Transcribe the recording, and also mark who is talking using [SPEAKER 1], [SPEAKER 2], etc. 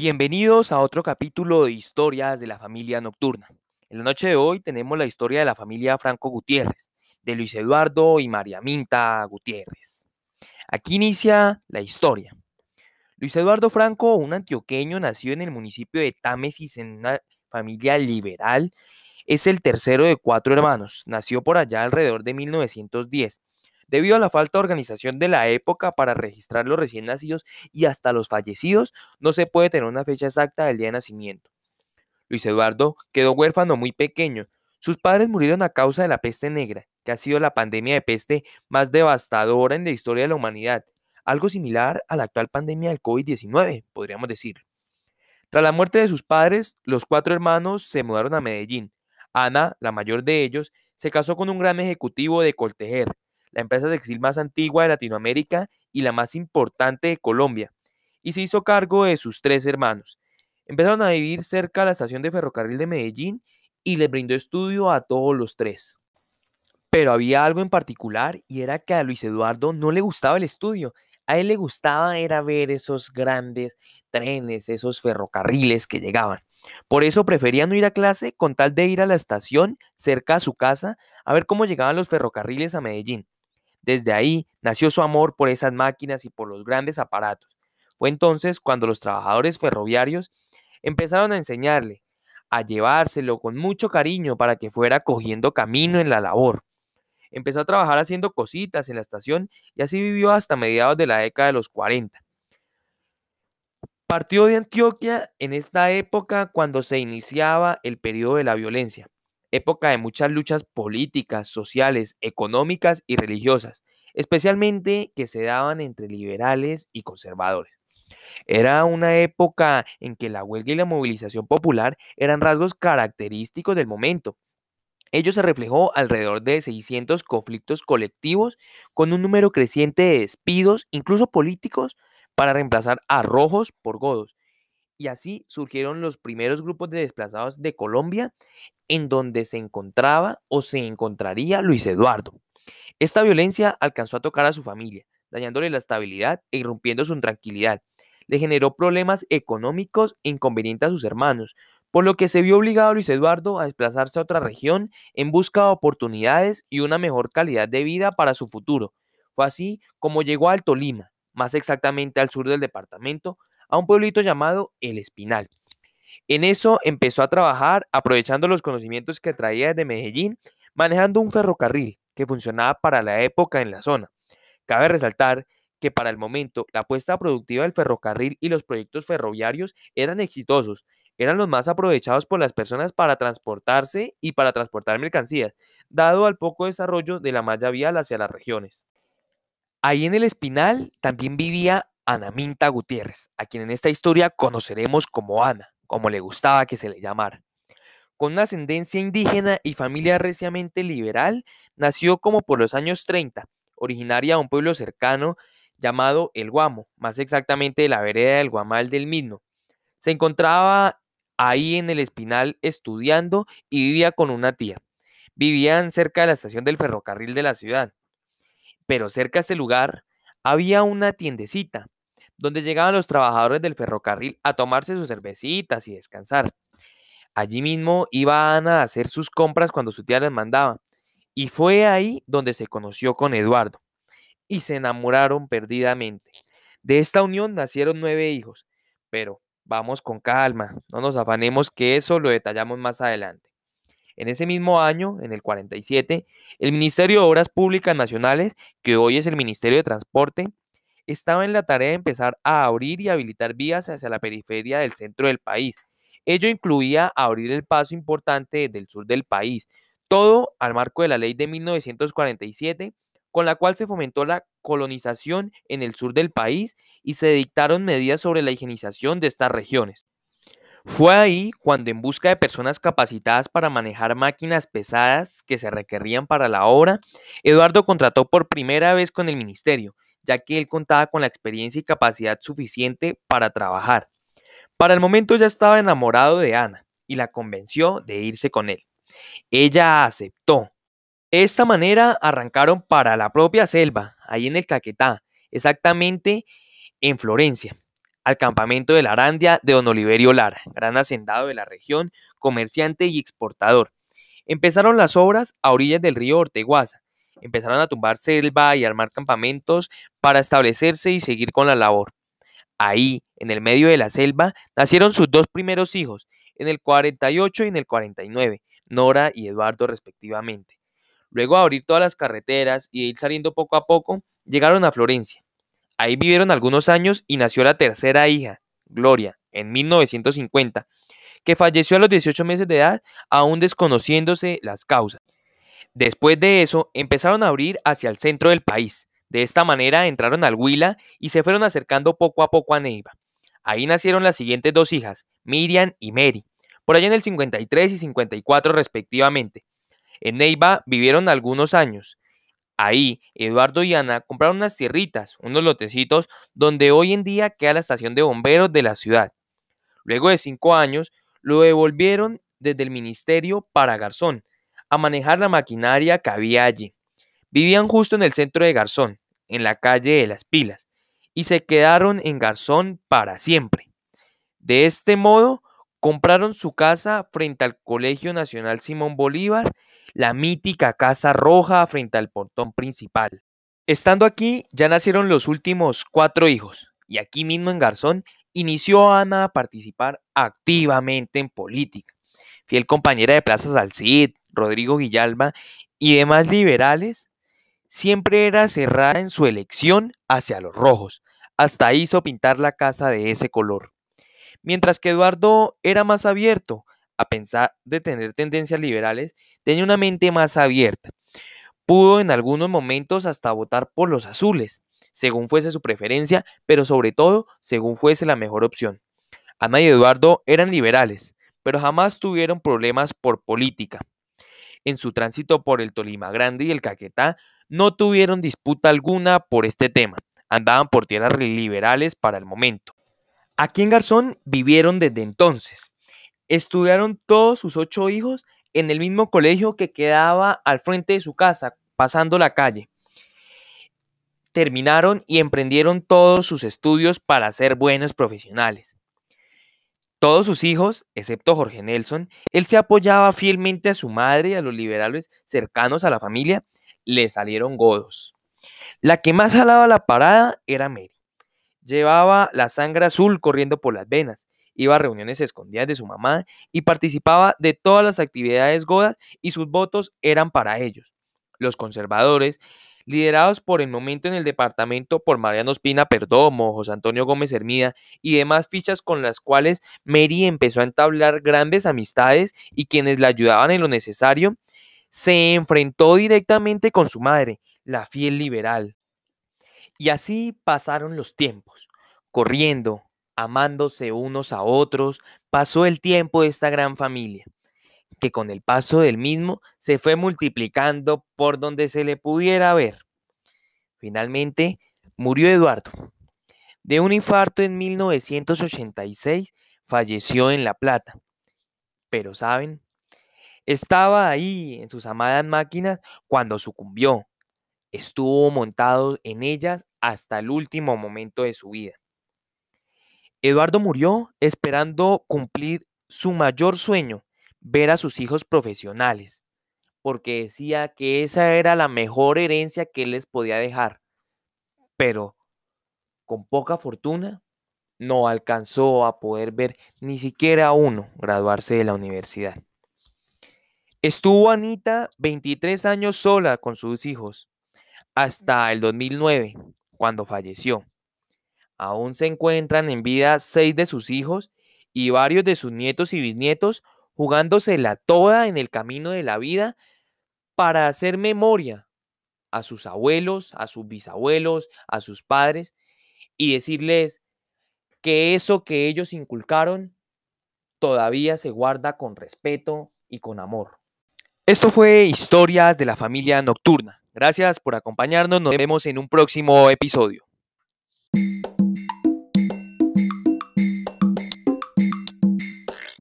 [SPEAKER 1] Bienvenidos a otro capítulo de historias de la familia nocturna. En la noche de hoy tenemos la historia de la familia Franco Gutiérrez, de Luis Eduardo y María Minta Gutiérrez. Aquí inicia la historia. Luis Eduardo Franco, un antioqueño, nació en el municipio de Támesis en una familia liberal. Es el tercero de cuatro hermanos. Nació por allá alrededor de 1910 Debido a la falta de organización de la época para registrar los recién nacidos y hasta los fallecidos, no se puede tener una fecha exacta del día de nacimiento. Luis Eduardo quedó huérfano muy pequeño. Sus padres murieron a causa de la peste negra, que ha sido la pandemia de peste más devastadora en la historia de la humanidad, algo similar a la actual pandemia del COVID-19, podríamos decir. Tras la muerte de sus padres, los cuatro hermanos se mudaron a Medellín. Ana, la mayor de ellos, se casó con un gran ejecutivo de Coltejer, la empresa textil más antigua de Latinoamérica y la más importante de Colombia, y se hizo cargo de sus tres hermanos. Empezaron a vivir cerca de la estación de ferrocarril de Medellín y les brindó estudio a todos los tres. Pero había algo en particular y era que a Luis Eduardo no le gustaba el estudio. A él le gustaba era ver esos grandes trenes, esos ferrocarriles que llegaban. Por eso prefería no ir a clase con tal de ir a la estación cerca a su casa a ver cómo llegaban los ferrocarriles a Medellín. Desde ahí nació su amor por esas máquinas y por los grandes aparatos. Fue entonces cuando los trabajadores ferroviarios empezaron a enseñarle, a llevárselo con mucho cariño para que fuera cogiendo camino en la labor. Empezó a trabajar haciendo cositas en la estación y así vivió hasta mediados de la década de los 40. Partió de Antioquia en esta época cuando se iniciaba el periodo de la violencia época de muchas luchas políticas, sociales, económicas y religiosas, especialmente que se daban entre liberales y conservadores. Era una época en que la huelga y la movilización popular eran rasgos característicos del momento. Ello se reflejó alrededor de 600 conflictos colectivos con un número creciente de despidos, incluso políticos, para reemplazar a rojos por godos, y así surgieron los primeros grupos de desplazados de Colombia en donde se encontraba o se encontraría Luis Eduardo. Esta violencia alcanzó a tocar a su familia, dañándole la estabilidad e irrumpiendo su tranquilidad. Le generó problemas económicos e inconvenientes a sus hermanos, por lo que se vio obligado Luis Eduardo a desplazarse a otra región en busca de oportunidades y una mejor calidad de vida para su futuro. Fue así como llegó a Alto Lima, más exactamente al sur del departamento, a un pueblito llamado El Espinal. En eso empezó a trabajar aprovechando los conocimientos que traía desde Medellín, manejando un ferrocarril que funcionaba para la época en la zona. Cabe resaltar que para el momento la apuesta productiva del ferrocarril y los proyectos ferroviarios eran exitosos, eran los más aprovechados por las personas para transportarse y para transportar mercancías, dado al poco desarrollo de la malla vial hacia las regiones. Ahí en el Espinal también vivía Ana Minta Gutiérrez, a quien en esta historia conoceremos como Ana, como le gustaba que se le llamara. Con una ascendencia indígena y familia reciamente liberal, nació como por los años 30, originaria de un pueblo cercano llamado El Guamo, más exactamente de la vereda del Guamal del mismo. Se encontraba ahí en el Espinal estudiando y vivía con una tía. Vivían cerca de la estación del ferrocarril de la ciudad. Pero cerca de este lugar había una tiendecita donde llegaban los trabajadores del ferrocarril a tomarse sus cervecitas y descansar. Allí mismo iba Ana a hacer sus compras cuando su tía les mandaba, y fue ahí donde se conoció con Eduardo, y se enamoraron perdidamente. De esta unión nacieron nueve hijos, pero vamos con calma, no nos afanemos que eso lo detallamos más adelante. En ese mismo año, en el 47, el Ministerio de Obras Públicas Nacionales, que hoy es el Ministerio de Transporte, estaba en la tarea de empezar a abrir y habilitar vías hacia la periferia del centro del país. Ello incluía abrir el paso importante del sur del país, todo al marco de la ley de 1947, con la cual se fomentó la colonización en el sur del país y se dictaron medidas sobre la higienización de estas regiones. Fue ahí cuando en busca de personas capacitadas para manejar máquinas pesadas que se requerían para la obra, Eduardo contrató por primera vez con el ministerio ya que él contaba con la experiencia y capacidad suficiente para trabajar. Para el momento ya estaba enamorado de Ana y la convenció de irse con él. Ella aceptó. De esta manera arrancaron para la propia selva, ahí en el Caquetá, exactamente en Florencia. al campamento de la Arandia de don Oliverio Lara, gran hacendado de la región, comerciante y exportador. Empezaron las obras a orillas del río Orteguaza. Empezaron a tumbar selva y armar campamentos para establecerse y seguir con la labor. Ahí, en el medio de la selva, nacieron sus dos primeros hijos, en el 48 y en el 49, Nora y Eduardo respectivamente. Luego de abrir todas las carreteras y de ir saliendo poco a poco, llegaron a Florencia. Ahí vivieron algunos años y nació la tercera hija, Gloria, en 1950, que falleció a los 18 meses de edad, aún desconociéndose las causas. Después de eso, empezaron a abrir hacia el centro del país, de esta manera entraron al Huila y se fueron acercando poco a poco a Neiva. Ahí nacieron las siguientes dos hijas, Miriam y Mary, por allá en el 53 y 54 respectivamente. En Neiva vivieron algunos años. Ahí, Eduardo y Ana compraron unas tierritas, unos lotecitos, donde hoy en día queda la estación de bomberos de la ciudad. Luego de cinco años, lo devolvieron desde el ministerio para Garzón, a manejar la maquinaria que había allí. Vivían justo en el centro de Garzón, en la calle de las Pilas, y se quedaron en Garzón para siempre. De este modo, compraron su casa frente al Colegio Nacional Simón Bolívar, la mítica Casa Roja frente al portón principal. Estando aquí, ya nacieron los últimos cuatro hijos, y aquí mismo en Garzón inició Ana a participar activamente en política. Fiel compañera de Plaza Salcid, Rodrigo Villalba y demás liberales, siempre era cerrada en su elección hacia los rojos. Hasta hizo pintar la casa de ese color. Mientras que Eduardo era más abierto, a pensar de tener tendencias liberales, tenía una mente más abierta. Pudo en algunos momentos hasta votar por los azules, según fuese su preferencia, pero sobre todo según fuese la mejor opción. Ana y Eduardo eran liberales, pero jamás tuvieron problemas por política. En su tránsito por el Tolima Grande y el Caquetá no tuvieron disputa alguna por este tema, andaban por tierras liberales para el momento. Aquí en Garzón vivieron desde entonces. Estudiaron todos sus ocho hijos en el mismo colegio que quedaba al frente de su casa, pasando la calle. Terminaron y emprendieron todos sus estudios para ser buenos profesionales. Todos sus hijos, excepto Jorge Nelson, él se apoyaba fielmente a su madre y a los liberales cercanos a la familia le salieron godos. La que más jalaba la parada era Mary. Llevaba la sangre azul corriendo por las venas, iba a reuniones escondidas de su mamá y participaba de todas las actividades godas y sus votos eran para ellos. Los conservadores, liderados por el momento en el departamento por Mariano Espina Perdomo, José Antonio Gómez Hermida y demás fichas con las cuales Mary empezó a entablar grandes amistades y quienes la ayudaban en lo necesario, se enfrentó directamente con su madre, la fiel liberal. Y así pasaron los tiempos, corriendo, amándose unos a otros, pasó el tiempo de esta gran familia, que con el paso del mismo se fue multiplicando por donde se le pudiera ver. Finalmente, murió Eduardo. De un infarto en 1986, falleció en La Plata. Pero, ¿saben? Estaba ahí en sus amadas máquinas cuando sucumbió. Estuvo montado en ellas hasta el último momento de su vida. Eduardo murió esperando cumplir su mayor sueño, ver a sus hijos profesionales, porque decía que esa era la mejor herencia que él les podía dejar. Pero, con poca fortuna, no alcanzó a poder ver ni siquiera uno graduarse de la universidad. Estuvo Anita 23 años sola con sus hijos, hasta el 2009, cuando falleció. Aún se encuentran en vida seis de sus hijos y varios de sus nietos y bisnietos jugándosela toda en el camino de la vida para hacer memoria a sus abuelos, a sus bisabuelos, a sus padres y decirles que eso que ellos inculcaron todavía se guarda con respeto y con amor. Esto fue Historias de la Familia Nocturna. Gracias por acompañarnos. Nos vemos en un próximo episodio.